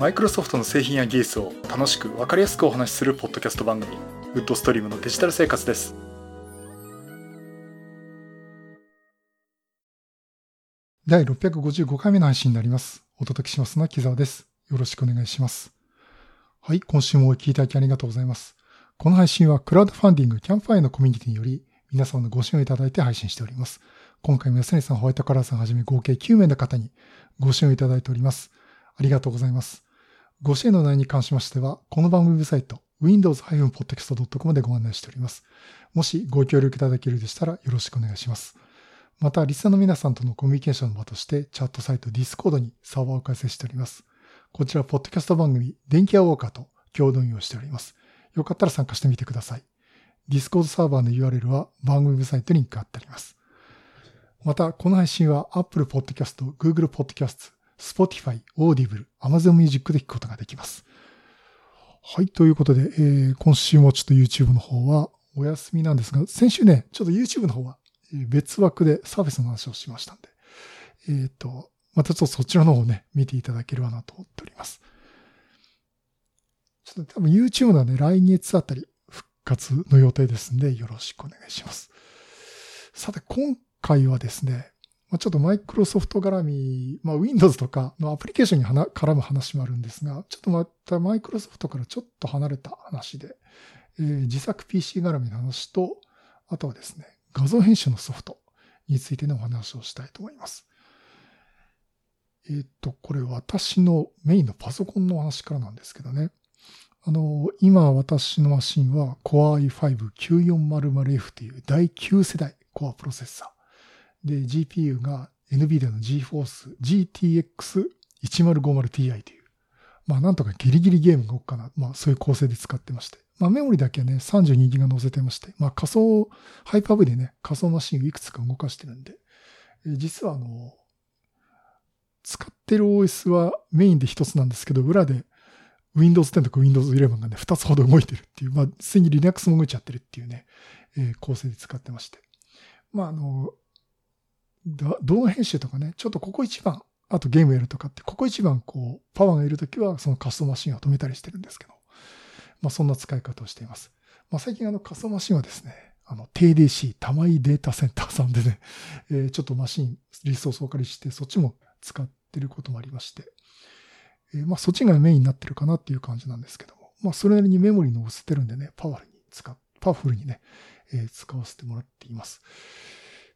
マイクロソフトの製品や技術を楽しく分かりやすくお話しするポッドキャスト番組ウッドストリームのデジタル生活です。第655回目の配信になります。お届けしますのは木澤です。よろしくお願いします。はい今週もお聞きいただきありがとうございます。この配信はクラウドファンディングキャンプファイヤーのコミュニティにより皆様のご支援をいただいて配信しております。今回も安根さん、ホワイトカラーさんはじめ合計9名の方にご支援をいただいております。ありがとうございます。ご支援の内容に関しましては、この番組ウェブサイト、windows-podcast.com でご案内しております。もしご協力いただけるでしたらよろしくお願いします。また、リスナーの皆さんとのコミュニケーションの場として、チャットサイト Discord にサーバーを開設しております。こちら、ポッドキャスト番組、電気屋ウォーカーと共同運用しております。よかったら参加してみてください。Discord サーバーの URL は番組ウェブサイトに貼ってあります。また、この配信は Apple Podcast、Google Podcast、Spotify、Audible、Amazon Music で聞くことができます。はい、ということで、えー、今週もちょっと YouTube の方はお休みなんですが、先週ね、ちょっと YouTube の方は別枠でサービスの話をしましたんで、えっ、ー、と、またちょっとそちらの方をね、見ていただければなと思っております。ちょっと多分 YouTube のね、来月あたり復活の予定ですんで、よろしくお願いします。さて、今回はですね、まあ、ちょっとマイクロソフト絡み、まあ、Windows とかのアプリケーションに絡む話もあるんですが、ちょっとまたマイクロソフトからちょっと離れた話で、えー、自作 PC 絡みの話と、あとはですね、画像編集のソフトについてのお話をしたいと思います。えっ、と、これ私のメインのパソコンの話からなんですけどね。あの、今私のマシンは Core i5-9400F という第9世代コアプロセッサー。で、GPU が NVIDIA の GForce GTX1050Ti という、まあなんとかギリギリゲームが動くかな。まあそういう構成で使ってまして。まあメモリだけはね、32ギガ載せてまして、まあ仮想、ハイパーでね、仮想マシンをいくつか動かしてるんで、え実はあの、使ってる OS はメインで一つなんですけど、裏で Windows 10とか Windows 11がね、二つほど動いてるっていう、まあ、すでに Linux も動いちゃってるっていうね、えー、構成で使ってまして。まあ、あの、動画編集とかね、ちょっとここ一番、あとゲームやるとかって、ここ一番こう、パワーがいるときは、そのカスタマシンを止めたりしてるんですけど、まあそんな使い方をしています。まあ最近あのカスタマシンはですね、あの TDC、玉井データセンターさんでね、えー、ちょっとマシン、リソースをお借りして、そっちも使ってることもありまして、えー、まあそっちがメインになってるかなっていう感じなんですけども、まあそれなりにメモリのを捨てるんでね、パワフルに使っ、パワフルにね、えー、使わせてもらっています。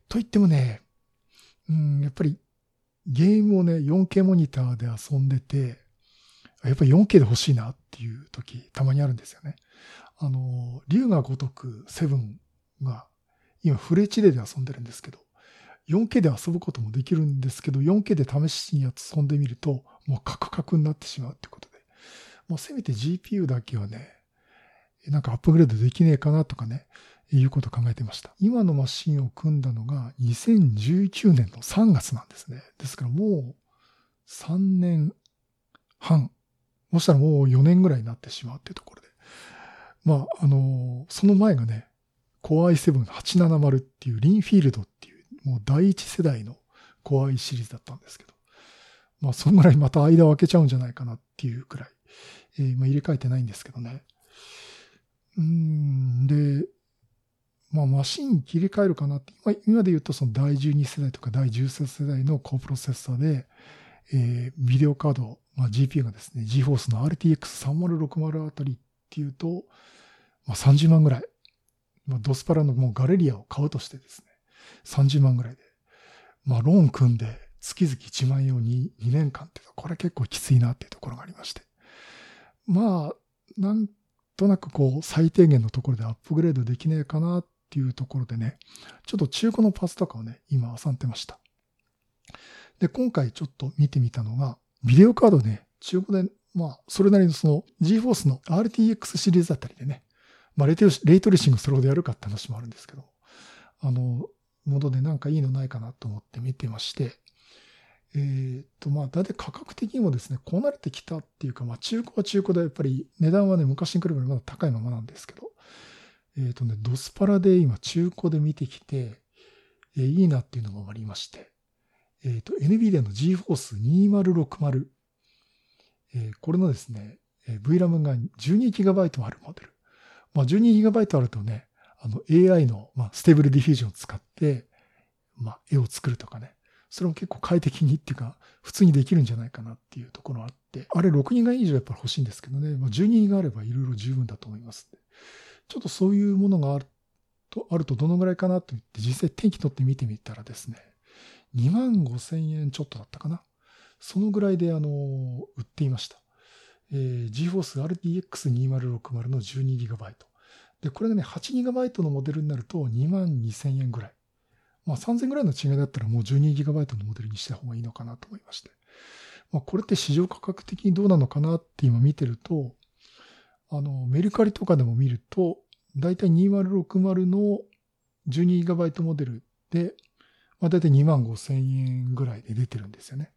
と言ってもね、うん、やっぱりゲームをね、4K モニターで遊んでて、やっぱり 4K で欲しいなっていう時、たまにあるんですよね。あの、竜が如く7が、今フレチデで遊んでるんですけど、4K で遊ぶこともできるんですけど、4K で試しに遊んでみると、もうカクカクになってしまうってことで、もうせめて GPU だけはね、なんかアップグレードできねえかなとかね、いうことを考えていました。今のマシンを組んだのが2019年の3月なんですね。ですからもう3年半。もしたらもう4年ぐらいになってしまうっていうところで。まあ、あの、その前がね、Core i7-870 っていうリンフィールドっていうもう第一世代の Core i シリーズだったんですけど。まあ、そのぐらいまた間を空けちゃうんじゃないかなっていうくらい。えー、まあ、入れ替えてないんですけどね。うん、で、まあ、マシン切り替えるかなって、今今で言うとその第12世代とか第13世代の高プロセッサーで、えー、ビデオカード、まあ、GPU がですね、GForce の RTX3060 あたりっていうと、まあ、30万ぐらい。まあ、ドスパラのもうガレリアを買うとしてですね、30万ぐらいで。まあ、ローン組んで月々1万円を 2, 2年間っていうと、これ結構きついなっていうところがありまして。まあ、なんとなくこう、最低限のところでアップグレードできねえかなっっていうところでね、ちょっと中古のパーツとかをね、今漁ってました。で、今回ちょっと見てみたのが、ビデオカードね、中古で、まあ、それなりのその GForce の RTX シリーズあたりでね、まあレイト、レイトレーシングそれほどやるかって話もあるんですけど、あの、モードでなんかいいのないかなと思って見てまして、えー、っと、まあ、だいたい価格的にもですね、こうなれてきたっていうか、まあ、中古は中古でやっぱり値段はね、昔に比べればまだ高いままなんですけど、えっ、ー、とね、ドスパラで今中古で見てきて、えー、いいなっていうのがありまして、えっ、ー、と、NVIDIA の GForce 2060、え、これのですね、VRAM が 12GB あるモデル。まあ、12GB あるとね、あの AI の、まあ、 Stable Diffusion を使って、まあ、絵を作るとかね。それも結構快適にっていうか、普通にできるんじゃないかなっていうところあって、あれ6ギガ以上やっぱり欲しいんですけどね、まあ、12ギガあればいろいろ十分だと思います。ちょっとそういうものがあると、あるとどのぐらいかなと言って実際天気取って見てみたらですね、2万5千円ちょっとだったかな。そのぐらいであの、売っていました。えー、GForce RTX2060 の 12GB。で、これがね、8GB のモデルになると2万2000円ぐらい。まあ3000ぐらいの違いだったらもう 12GB のモデルにした方がいいのかなと思いまして。まあこれって市場価格的にどうなのかなって今見てると、あの、メルカリとかでも見ると、だいたい2060の 12GB モデルで、まあだいたい2万5千円ぐらいで出てるんですよね。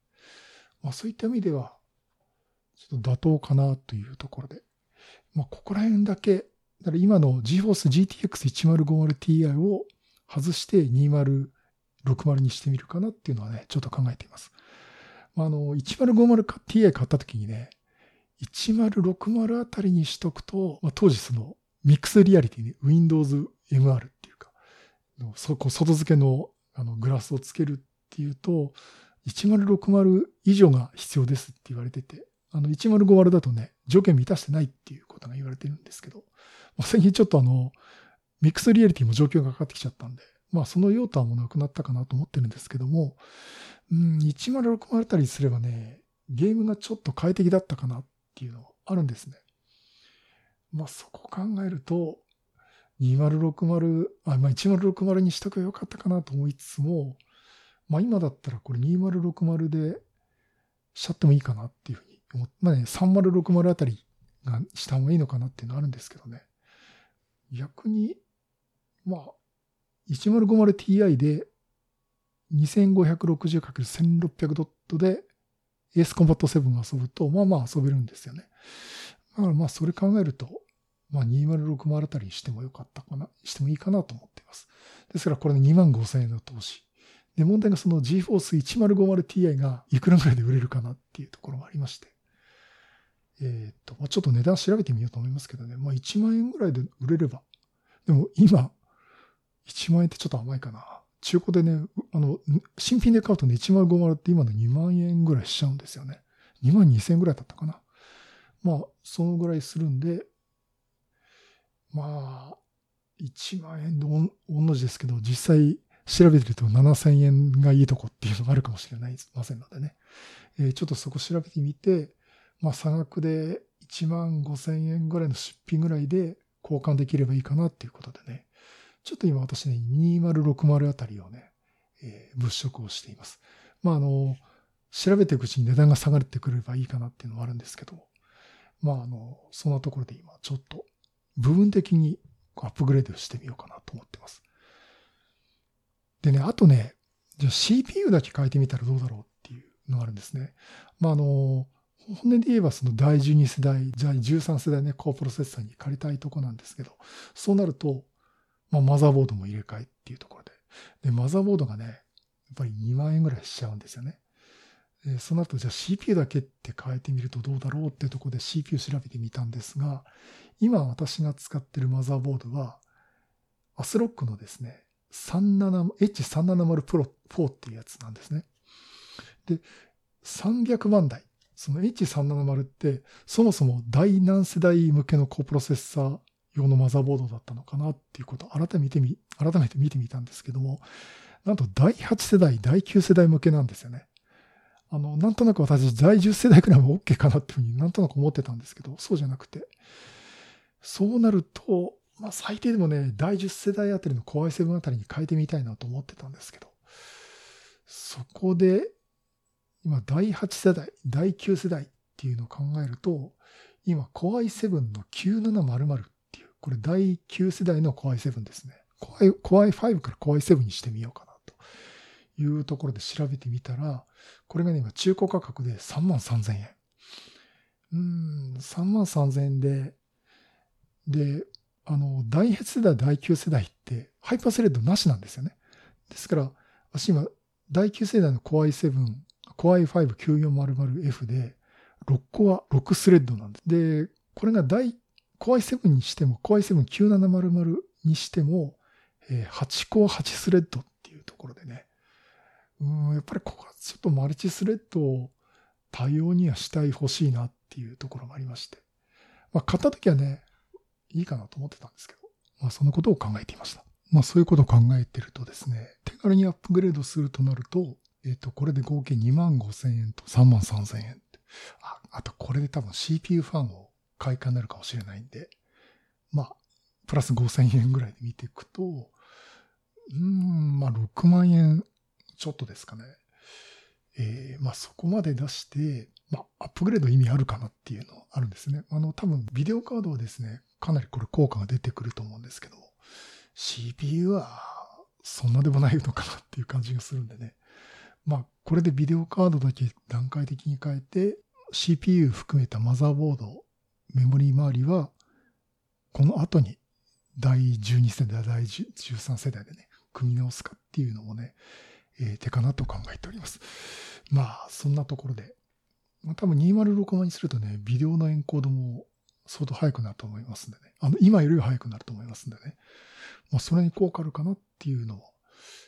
まあそういった意味では、ちょっと妥当かなというところで。まあここら辺だけ、だから今の GForce GTX 1050Ti を外して2060にしてみるかなっていうのはね、ちょっと考えています。まあ、あの、1050Ti 買った時にね、1060あたりにしとくと、まあ、当時そのミックスリアリティに Windows MR っていうか、そこ外付けのあのグラスをつけるっていうと、1060以上が必要ですって言われてて、あの1050だとね、条件満たしてないっていうことが言われてるんですけど、まあ、最近ちょっとあの、ミックスリアリティも状況がかかってきちゃったんで、まあその用途はもうなくなったかなと思ってるんですけども、うん、1060あたりすればね、ゲームがちょっと快適だったかなっていうのはあるんですね。まあそこ考えると、2060、あ、まあ1060にしとけばよかったかなと思いつつも、まあ今だったらこれ2060でしちゃってもいいかなっていうふうに思って、まあね、3060あたりがした方がいいのかなっていうのはあるんですけどね。逆にまあ、1050ti で 2560×1600 ドットで AS コンバット7を遊ぶと、まあまあ遊べるんですよね。だからまあそれ考えると、まあ2060あたりにしてもよかったかな、してもいいかなと思っています。ですからこれで2万5000円の投資。で、問題がその GForce 1050ti がいくらぐらいで売れるかなっていうところもありまして。えっ、と、まあ、ちょっと値段調べてみようと思いますけどね。まあ1万円ぐらいで売れれば。でも今、1万円ってちょっと甘いかな。中古でね、あの、新品で買うとね、1万50って今の2万円ぐらいしちゃうんですよね。2万2千円ぐらいだったかな。まあ、そのぐらいするんで、まあ、1万円と同じですけど、実際調べてると7000円がいいとこっていうのがあるかもしれないませんのでね。えー、ちょっとそこ調べてみて、まあ、差額で1万5000円ぐらいの出費ぐらいで交換できればいいかなっていうことでね。ちょっと今私ね、2060あたりをね、えー、物色をしています。まあ、あの、調べていくうちに値段が下がってくればいいかなっていうのはあるんですけど。まあ、あの、そんなところで今ちょっと部分的にアップグレードしてみようかなと思ってます。でね、あとね、じゃあ CPU だけ変えてみたらどうだろうっていうのがあるんですね。まあ、あの、本音で言えばその第12世代、第13世代ね、高プロセッサーに借りたいとこなんですけど、そうなると、まあ、マザーボードも入れ替えっていうところで。で、マザーボードがね、やっぱり2万円ぐらいしちゃうんですよね。でその後、じゃあ CPU だけって変えてみるとどうだろうっていうところで CPU 調べてみたんですが、今私が使ってるマザーボードは、アスロックのですね、H370 プロ4っていうやつなんですね。で、300万台。その H370 って、そもそも第何世代向けのコプロセッサー用のマザーボードだったのかなっていうことを改めてみ、改めて見てみたんですけども、なんと第8世代、第9世代向けなんですよね。あの、なんとなく私、第10世代くらいも OK かなっていうふうになんとなく思ってたんですけど、そうじゃなくて、そうなると、まあ最低でもね、第10世代あたりの Core i7 あたりに変えてみたいなと思ってたんですけど、そこで、今第8世代、第9世代っていうのを考えると、今 Core i7 の9700これ第9世代の Core i7 ですね。Core i5 から Core i7 にしてみようかなというところで調べてみたら、これがね、今中古価格で3万3000円。うん、3万3000円で、で、あの、第8世代、第9世代って、ハイパースレッドなしなんですよね。ですから、私今、第9世代の Core i7、Core i5-9400F で、6個は6スレッドなんです。で、これが第大、Core i7 にしても、Core i7-9700 にしても、えー、8コア8スレッドっていうところでね、うん、やっぱりここはちょっとマルチスレッドを対応にはしたい欲しいなっていうところもありまして。まあ、買った時はね、いいかなと思ってたんですけど、まあ、そのことを考えていました。まあ、そういうことを考えてるとですね、手軽にアップグレードするとなると、えっ、ー、と、これで合計2万5千円と3万3千円。あ、あとこれで多分 CPU ファンを買い替えになるかもしれないんで、まあ、プラス5千円ぐらいで見ていくと、うん、まあ6万円ちょっとですかね。えー、まあそこまで出して、まあアップグレード意味あるかなっていうのはあるんですね。あの多分ビデオカードはですね、かなりこれ効果が出てくると思うんですけど、CPU はそんなでもないのかなっていう感じがするんでね。まあこれでビデオカードだけ段階的に変えて、CPU 含めたマザーボード、メモリー周りは、この後に第12世代、第13世代でね、組み直すかっていうのもね、えー、手かなと考えております。まあ、そんなところで、まあ、多分206万にするとね、ビデオのエンコードも相当速くなると思いますんでね。あの、今より速くなると思いますんでね。まあ、それに効果あるかなっていうのも、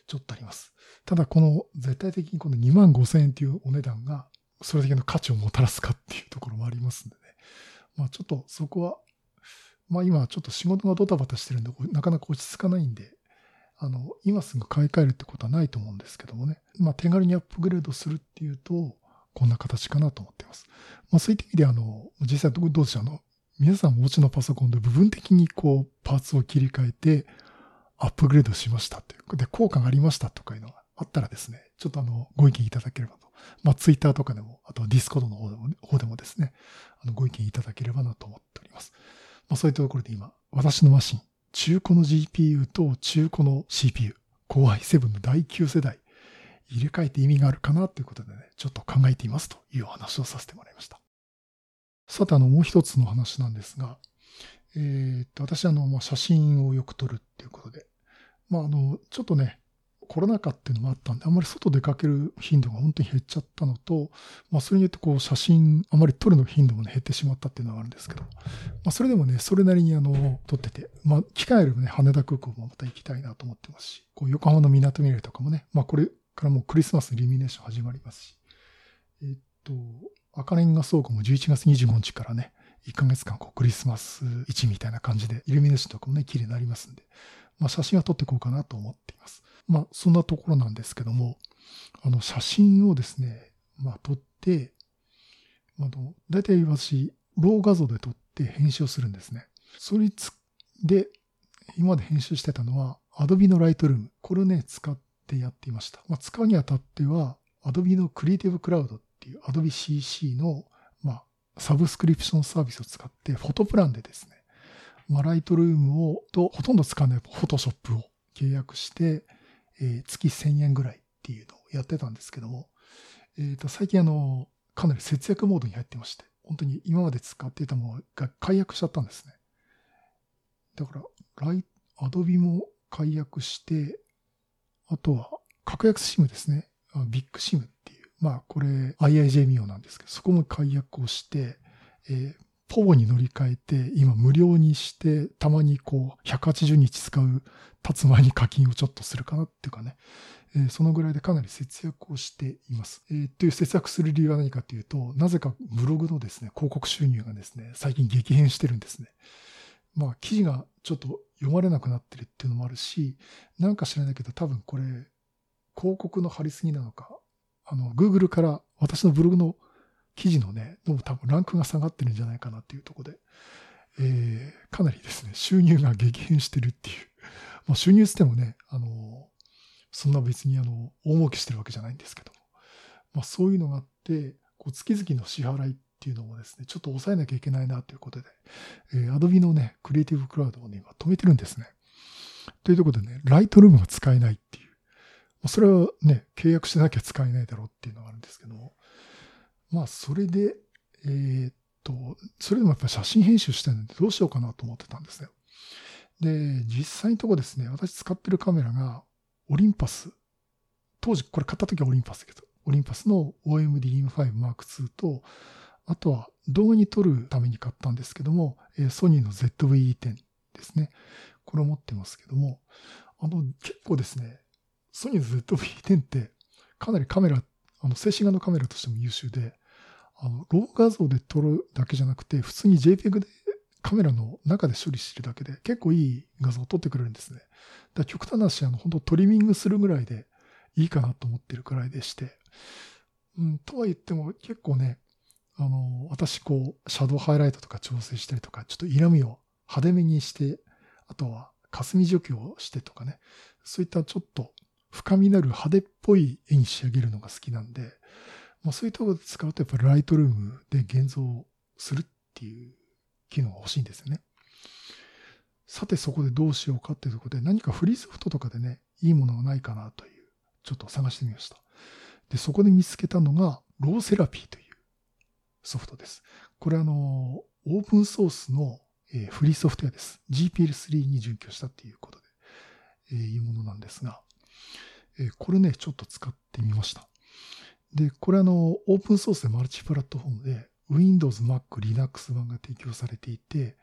ちょっとあります。ただ、この、絶対的にこの2万5千円っていうお値段が、それだけの価値をもたらすかっていうところもありますんでね。まあ、ちょっとそこは、まあ今ちょっと仕事がドタバタしてるんで、なかなか落ち着かないんで、あの、今すぐ買い替えるってことはないと思うんですけどもね。まあ、手軽にアップグレードするっていうと、こんな形かなと思っています。まあ、そういった意味で、あの、実際どうでしょう、あの、皆さんお持ちのパソコンで部分的にこう、パーツを切り替えて、アップグレードしましたっていう。で、効果がありましたとかいうのがあったらですね、ちょっとあの、ご意見いただければと。まあ、ツイッターとかでも、あとは Discord の方でも、方でもですね、あの、ご意見いただければなと思っております。まあ、そういったところで今、私のマシン、中古の GPU と中古の CPU、Core i7 の第9世代、入れ替えて意味があるかなということでね、ちょっと考えていますというお話をさせてもらいました。さて、あの、もう一つの話なんですが、えー、っと、私、あの、まあ、写真をよく撮るっていうことで、まあ、あの、ちょっとね、コロナ禍っていうのもあったんで、あんまり外出かける頻度が本当に減っちゃったのと、まあそれによってこう写真、あまり撮るの頻度もね減ってしまったっていうのがあるんですけど、まあそれでもね、それなりにあの、撮ってて、まあ機会あればね、羽田空港もまた行きたいなと思ってますし、こう横浜の港未来とかもね、まあこれからもうクリスマスイルミネーション始まりますし、えっと、赤レンガ倉庫も11月25日からね、1ヶ月間こうクリスマス市みたいな感じで、イルミネーションとかもね、綺麗になりますんで、まあ写真は撮っていこうかなと思っています。まあ、そんなところなんですけども、あの、写真をですね、まあ、撮って、あの、大体私、ロー画像で撮って編集をするんですね。それつで、今まで編集してたのは、Adobe の Lightroom。これをね、使ってやっていました。まあ、使うにあたっては、Adobe の Creative Cloud っていう Adobe CC の、まあ、サブスクリプションサービスを使って、フォトプランでですね、まあ、ライトルームを、と、ほとんど使わないフォトショップを契約して、えー、月1000円ぐらいっていうのをやってたんですけども、えっ、ー、と、最近あの、かなり節約モードに入ってまして、本当に今まで使っていたものが解約しちゃったんですね。だから、ライ、アドビも解約して、あとは、格安シムですね。ビッグシムっていう。まあ、これ IIJ ミオなんですけど、そこも解約をして、えー、ポボに乗り換えて、今無料にして、たまにこう、180日使う、立つ前に課金をちょっとするかなっていうかね、えー、そのぐらいでかなり節約をしています。えー、という節約する理由は何かというと、なぜかブログのですね、広告収入がですね、最近激変してるんですね。まあ、記事がちょっと読まれなくなってるっていうのもあるし、なんか知らないけど、多分これ、広告の貼りすぎなのか、あの、Google から私のブログの記事のね、どうも多分ランクが下がってるんじゃないかなっていうところで、えー、かなりですね、収入が激変してるっていう。まあ、収入つってもね、あの、そんな別にあの、大儲けしてるわけじゃないんですけど。まあ、そういうのがあって、こう月々の支払いっていうのもですね、ちょっと抑えなきゃいけないなということで、えー、Adobe のね、クリエイティブクラウドをね、今止めてるんですね。というところでね、ライトルームが使えないっていう。それはね、契約してなきゃ使えないだろうっていうのがあるんですけども、まあ、それで、えー、っと、それでもやっぱ写真編集したいのでどうしようかなと思ってたんですね。で、実際のとこですね、私使ってるカメラが、オリンパス。当時これ買った時はオリンパスだけど、オリンパスの OMD M5 Mark II と、あとは動画に撮るために買ったんですけども、ソニーの ZV-10 ですね。これを持ってますけども、あの、結構ですね、ソニーの ZV-10 ってかなりカメラ、あの、静止画のカメラとしても優秀で、あの、ロー画像で撮るだけじゃなくて、普通に JPEG でカメラの中で処理してるだけで結構いい画像を撮ってくれるんですね。だ極端な話、あの、本当トリミングするぐらいでいいかなと思ってるくらいでして、うん、とは言っても結構ね、あの、私こう、シャドウハイライトとか調整したりとか、ちょっと色味を派手めにして、あとは霞除去をしてとかね、そういったちょっと深みのある派手っぽい絵に仕上げるのが好きなんで、まあ、そういうところで使うとやっぱりライトルームで現像するっていう機能が欲しいんですよね。さてそこでどうしようかっていうところで何かフリーソフトとかでね、いいものがないかなという、ちょっと探してみました。で、そこで見つけたのが、ローセラピーというソフトです。これあの、オープンソースのフリーソフトウェアです。GPL3 に準拠したっていうことで、え、いうものなんですが、えこれね、ちょっと使ってみました。で、これあの、オープンソースでマルチプラットフォームで、Windows、Mac、Linux 版が提供されていて、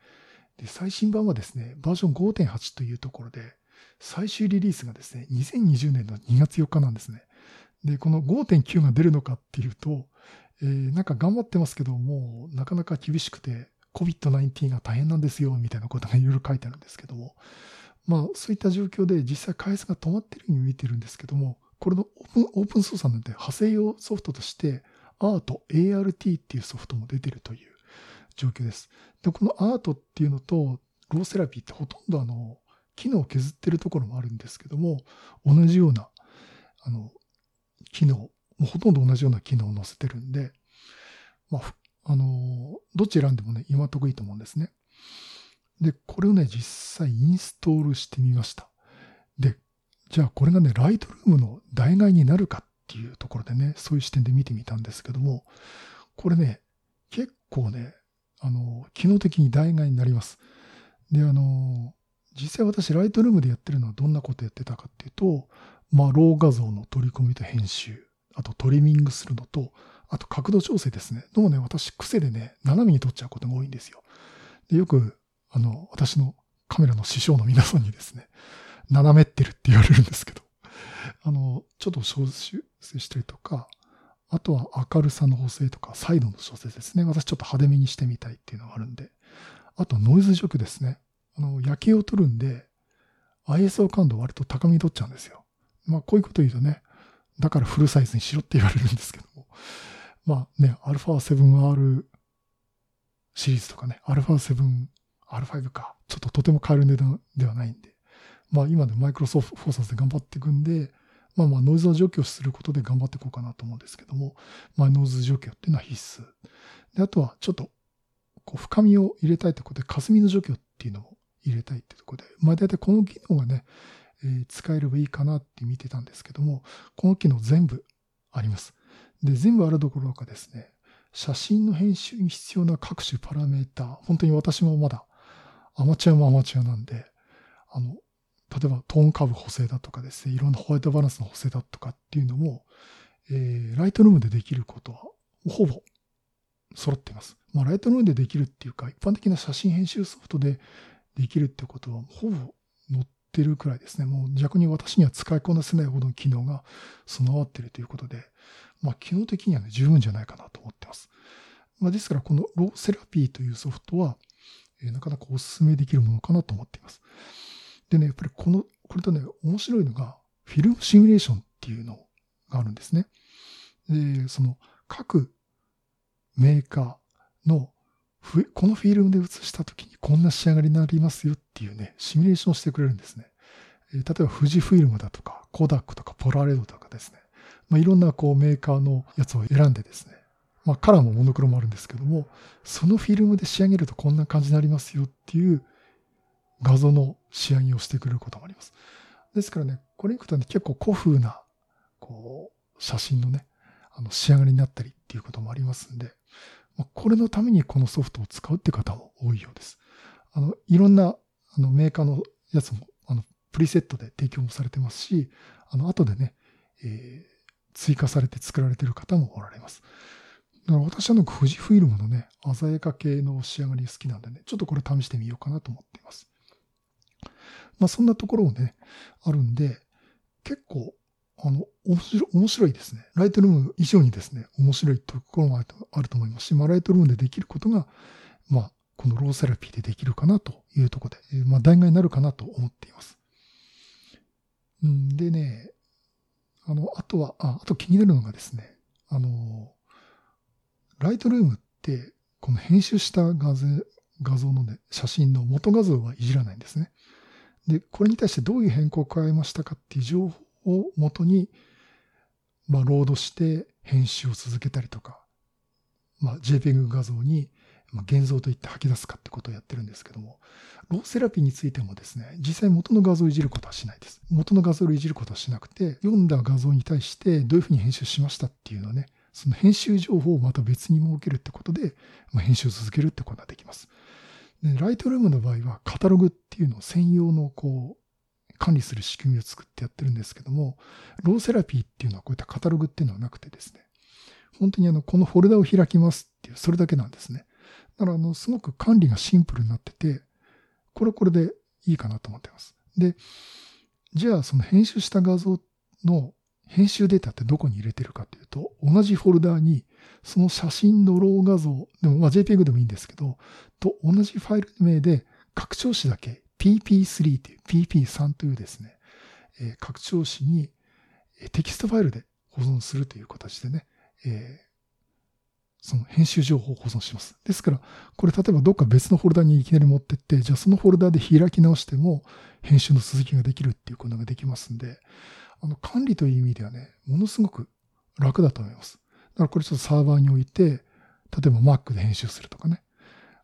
で、最新版はですね、バージョン5.8というところで、最終リリースがですね、2020年の2月4日なんですね。で、この5.9が出るのかっていうと、えー、なんか頑張ってますけど、もなかなか厳しくて、COVID-19 が大変なんですよ、みたいなことがいろいろ書いてあるんですけども、まあ、そういった状況で実際開発が止まってるように見てるんですけども、これのオープンオープン操作なんで派生用ソフトとして、アート、ART っていうソフトも出てるという状況です。で、このアートっていうのと、ローセラピーってほとんどあの、機能を削ってるところもあるんですけども、同じような、あの、機能、もうほとんど同じような機能を載せてるんで、まあ、あの、どっち選んでもね、今得いいと思うんですね。で、これをね、実際インストールしてみました。で、じゃあこれがね、ライトルームの代替になるかっていうところでね、そういう視点で見てみたんですけども、これね、結構ね、あの、機能的に代替になります。で、あの、実際私、ライトルームでやってるのはどんなことやってたかっていうと、まあ、ロー画像の取り込みと編集、あとトリミングするのと、あと角度調整ですね。どうもね、私、癖でね、斜めに撮っちゃうことが多いんですよ。でよくあの、私のカメラの師匠の皆さんにですね、斜めってるって言われるんですけど、あの、ちょっと調整したりとか、あとは明るさの補正とか、サイドの調整ですね。私ちょっと派手めにしてみたいっていうのがあるんで。あとノイズ除去ですね。あの、夜景を撮るんで、ISO 感度割と高めに撮っちゃうんですよ。まあ、こういうこと言うとね、だからフルサイズにしろって言われるんですけども。まあね、α7R シリーズとかね、α7 R5 か。ちょっととても買える値段ではないんで。まあ今でマイクロソフフォーサスで頑張っていくんで、まあまあノイズを除去することで頑張っていこうかなと思うんですけども、まあノイズ除去っていうのは必須。で、あとはちょっとこう深みを入れたいということで、霞の除去っていうのも入れたいってところで、まあ大体この機能がね、えー、使えればいいかなって見てたんですけども、この機能全部あります。で、全部あるどころかですね、写真の編集に必要な各種パラメータ、本当に私もまだアマチュアもアマチュアなんで、あの、例えばトーンカブ補正だとかですね、いろんなホワイトバランスの補正だとかっていうのも、えー、ライトルームでできることは、ほぼ揃っています。まあ、ライトルームでできるっていうか、一般的な写真編集ソフトでできるってことは、ほぼ載ってるくらいですね。もう逆に私には使いこなせないほどの機能が備わってるということで、まあ、機能的にはね、十分じゃないかなと思ってます。まあ、ですから、このローセラピーというソフトは、えなかなかお勧めできるものかなと思っています。でね、やっぱりこの、これとね、面白いのが、フィルムシミュレーションっていうのがあるんですね。で、その、各メーカーの、このフィルムで写した時にこんな仕上がりになりますよっていうね、シミュレーションしてくれるんですね。例えば富士フィルムだとか、コダックとかポラレードとかですね。まあ、いろんなこうメーカーのやつを選んでですね、まあ、カラーもモノクロもあるんですけども、そのフィルムで仕上げるとこんな感じになりますよっていう画像の仕上げをしてくれることもあります。ですからね、これに行くとね、結構古風な、こう、写真のね、あの、仕上がりになったりっていうこともありますんで、これのためにこのソフトを使うって方も多いようです。あの、いろんな、あの、メーカーのやつも、あの、プリセットで提供もされてますし、あの、後でね、えー、追加されて作られてる方もおられます。だから私はなんか富士フイルムのね、鮮やか系の仕上がり好きなんでね、ちょっとこれ試してみようかなと思っています。まあそんなところをね、あるんで、結構、あの、面白いですね。ライトルーム以上にですね、面白いところもあると思いますし、まあライトルームでできることが、まあこのローセラピーでできるかなというところで、まあ代替になるかなと思っています。んでね、あの、あとは、あ、あと気になるのがですね、あの、ライトルームって、この編集した画像画像のね、写真の元画像はいじらないんですね。で、これに対してどういう変更を加えましたかっていう情報を元に、まあ、ロードして編集を続けたりとか、まあ、JPEG 画像に、現像といって吐き出すかってことをやってるんですけども、ローセラピーについてもですね、実際元の画像をいじることはしないです。元の画像をいじることはしなくて、読んだ画像に対してどういうふうに編集しましたっていうのをね、その編集情報をまた別に設けるってことで、まあ、編集を続けるってことができます。でライトルームの場合はカタログっていうのを専用のこう、管理する仕組みを作ってやってるんですけども、ローセラピーっていうのはこういったカタログっていうのはなくてですね、本当にあの、このフォルダを開きますっていう、それだけなんですね。だから、あの、すごく管理がシンプルになってて、これはこれでいいかなと思ってます。で、じゃあ、その編集した画像の編集データってどこに入れてるかというと、同じフォルダーに、その写真の RAW 画像、でもまあ JPEG でもいいんですけど、と同じファイル名で拡張子だけ PP3 という PP3 というですね、えー、拡張子にテキストファイルで保存するという形でね、えその編集情報を保存します。ですから、これ例えばどっか別のフォルダにいきなり持ってって、じゃあそのフォルダで開き直しても編集の続きができるっていうことができますんで、あの管理という意味ではね、ものすごく楽だと思います。だからこれちょっとサーバーに置いて、例えば Mac で編集するとかね。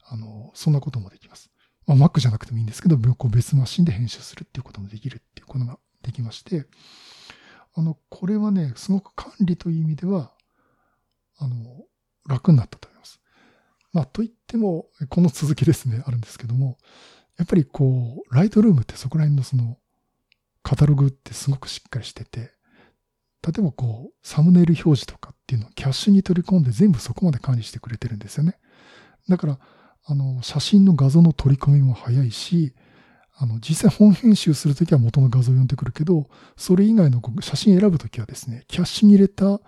あの、そんなこともできます。まあ Mac じゃなくてもいいんですけど、別マシンで編集するっていうこともできるっていうことができまして、あの、これはね、すごく管理という意味では、あの、楽になったと思います。まあ、といっても、この続きですね、あるんですけども、やっぱりこう、ライトルームってそこら辺のその、カタログってすごくしっかりしてて、例えばこう、サムネイル表示とかっていうのをキャッシュに取り込んで全部そこまで管理してくれてるんですよね。だから、あの、写真の画像の取り込みも早いし、あの、実際本編集するときは元の画像を読んでくるけど、それ以外の写真選ぶときはですね、キャッシュに入れた、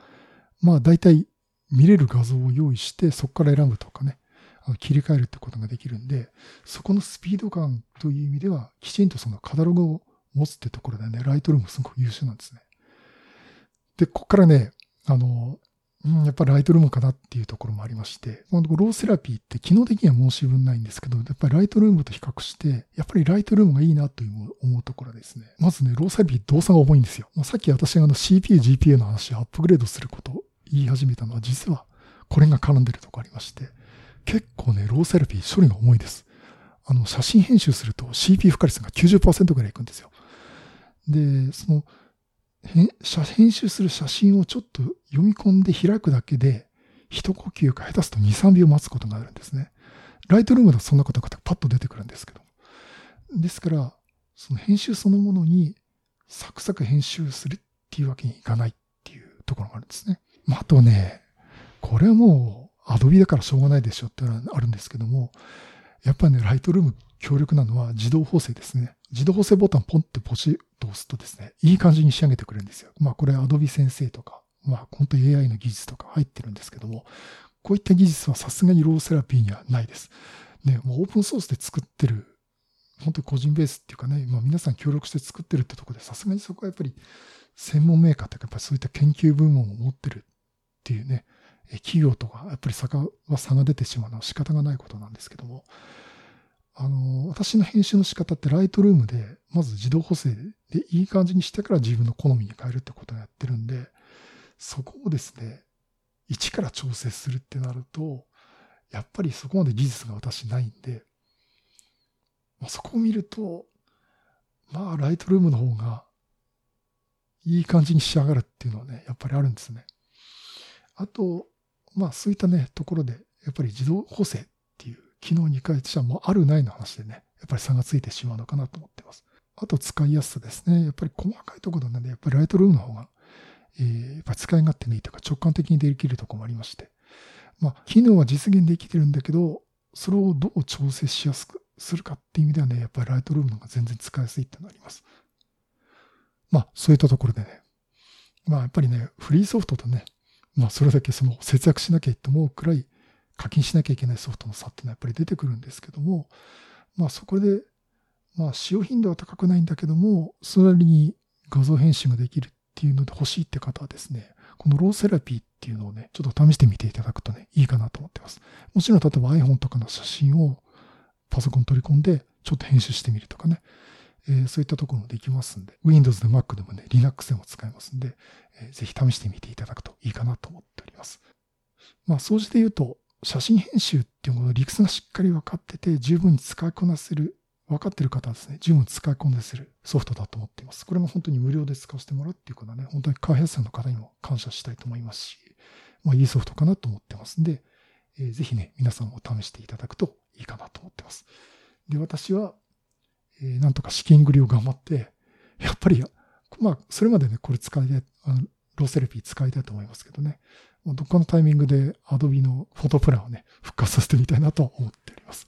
まあ大体見れる画像を用意して、そこから選ぶとかね、あの切り替えるってことができるんで、そこのスピード感という意味では、きちんとそのカタログを持つってところでね、ライトルームすごく優秀なんですね。で、ここからね、あの、うん、やっぱライトルームかなっていうところもありまして、このローセラピーって機能的には申し分ないんですけど、やっぱりライトルームと比較して、やっぱりライトルームがいいなという思うところですね。まずね、ローセラピー動作が重いんですよ。まあ、さっき私があの CPU、GPU の話をアップグレードすること言い始めたのは実はこれが絡んでるとこありまして、結構ね、ローセラピー処理が重いです。あの、写真編集すると CPU 負荷率が90%ぐらいいくんですよ。で、その、編集する写真をちょっと読み込んで開くだけで、一呼吸か下手すと2、3秒待つことがあるんですね。ライトルームだとそんなことがパッと出てくるんですけど。ですから、その編集そのものにサクサク編集するっていうわけにいかないっていうところがあるんですね。まあ、あとね、これはもうアドビだからしょうがないでしょってのはあるんですけども、やっぱりね、ライトルーム強力なのは自動補正ですね。自動補正ボタンポンってポチッと押すとですね、いい感じに仕上げてくれるんですよ。まあこれアドビ先生とか、まあ本当 AI の技術とか入ってるんですけども、こういった技術はさすがにローセラピーにはないです。ね、もうオープンソースで作ってる、本当に個人ベースっていうかね、まあ皆さん協力して作ってるってとこで、さすがにそこはやっぱり専門メーカーというか、やっぱりそういった研究部門を持ってるっていうね、企業とかやっぱり差が差が出てしまうのは仕方がないことなんですけども、あの、私の編集の仕方ってライトルームで、まず自動補正でいい感じにしてから自分の好みに変えるってことをやってるんで、そこをですね、一から調整するってなると、やっぱりそこまで技術が私ないんで、まあ、そこを見ると、まあ、ライトルームの方がいい感じに仕上がるっていうのはね、やっぱりあるんですね。あと、まあそういったね、ところで、やっぱり自動補正ていう機能に関してはもうあるないの話でね、やっぱり差がついてしまうのかなと思ってます。あと使いやすさですね。やっぱり細かいところなんで、やっぱりライトルームの方が、えー、やっぱ使い勝手がいいというか直感的にできるとこもありまして。まあ、機能は実現できてるんだけど、それをどう調整しやすくするかっていう意味ではね、やっぱりライトルームの方が全然使いやすいってなります。まあ、そういったところでね、まあ、やっぱりね、フリーソフトとね、まあ、それだけその節約しなきゃいってもくらい課金しなきゃいけないソフトの差っていうのはやっぱり出てくるんですけども、まあ、そこで、まあ、使用頻度は高くないんだけども、それなりに画像編集ができるっていうので欲しいって方はですね、このローセラピーっていうのをね、ちょっと試してみていただくとね、いいかなと思ってます。もちろん、例えば iPhone とかの写真をパソコン取り込んで、ちょっと編集してみるとかね、えー、そういったところもできますんで、Windows で Mac でもね、Linux でも使えますんで、えー、ぜひ試してみていただくといいかなと思っております。まあ、総じて言うと、写真編集っていうもの理屈がしっかり分かってて、十分に使いこなせる、分かってる方はですね、十分使いこなせるソフトだと思っています。これも本当に無料で使わせてもらうっていうことはね、本当に開発者の方にも感謝したいと思いますし、まあいいソフトかなと思ってますんで、えー、ぜひね、皆さんも試していただくといいかなと思ってます。で、私は、えー、なんとか資金繰りを頑張って、やっぱり、まあ、それまでね、これ使いたい、ローセラピー使いたいと思いますけどね、どっかのタイミングで Adobe のフォトプランをね、復活させてみたいなと思っております。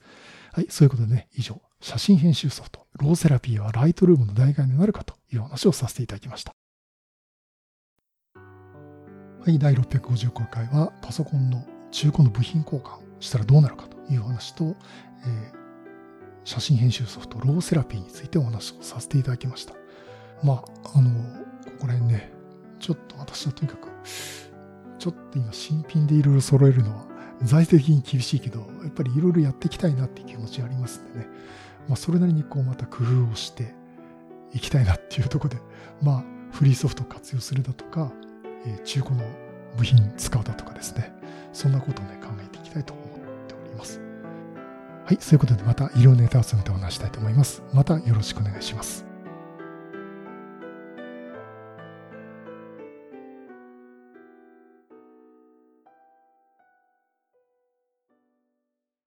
はい、そういうことでね、以上、写真編集ソフト、ローセラピーはライトルームの代替になるかという話をさせていただきました。はい、第655回はパソコンの中古の部品交換したらどうなるかという話と、えー、写真編集ソフトローセラピーについてお話をさせていただきました。まあ、あの、ここら辺ね、ちょっと私はとにかくちょっと今新品でいろいろ揃えるのは財政的に厳しいけど、やっぱりいろいろやっていきたいなっていう気持ちありますんでね。まあそれなりにこうまた工夫をしていきたいなっていうとこで、まあフリーソフト活用するだとか、え、中古の部品使うだとかですね。そんなことをね考えていきたいと思っております。はい、そういうことでまた医療ネタを進めてお話したいと思います。またよろしくお願いします。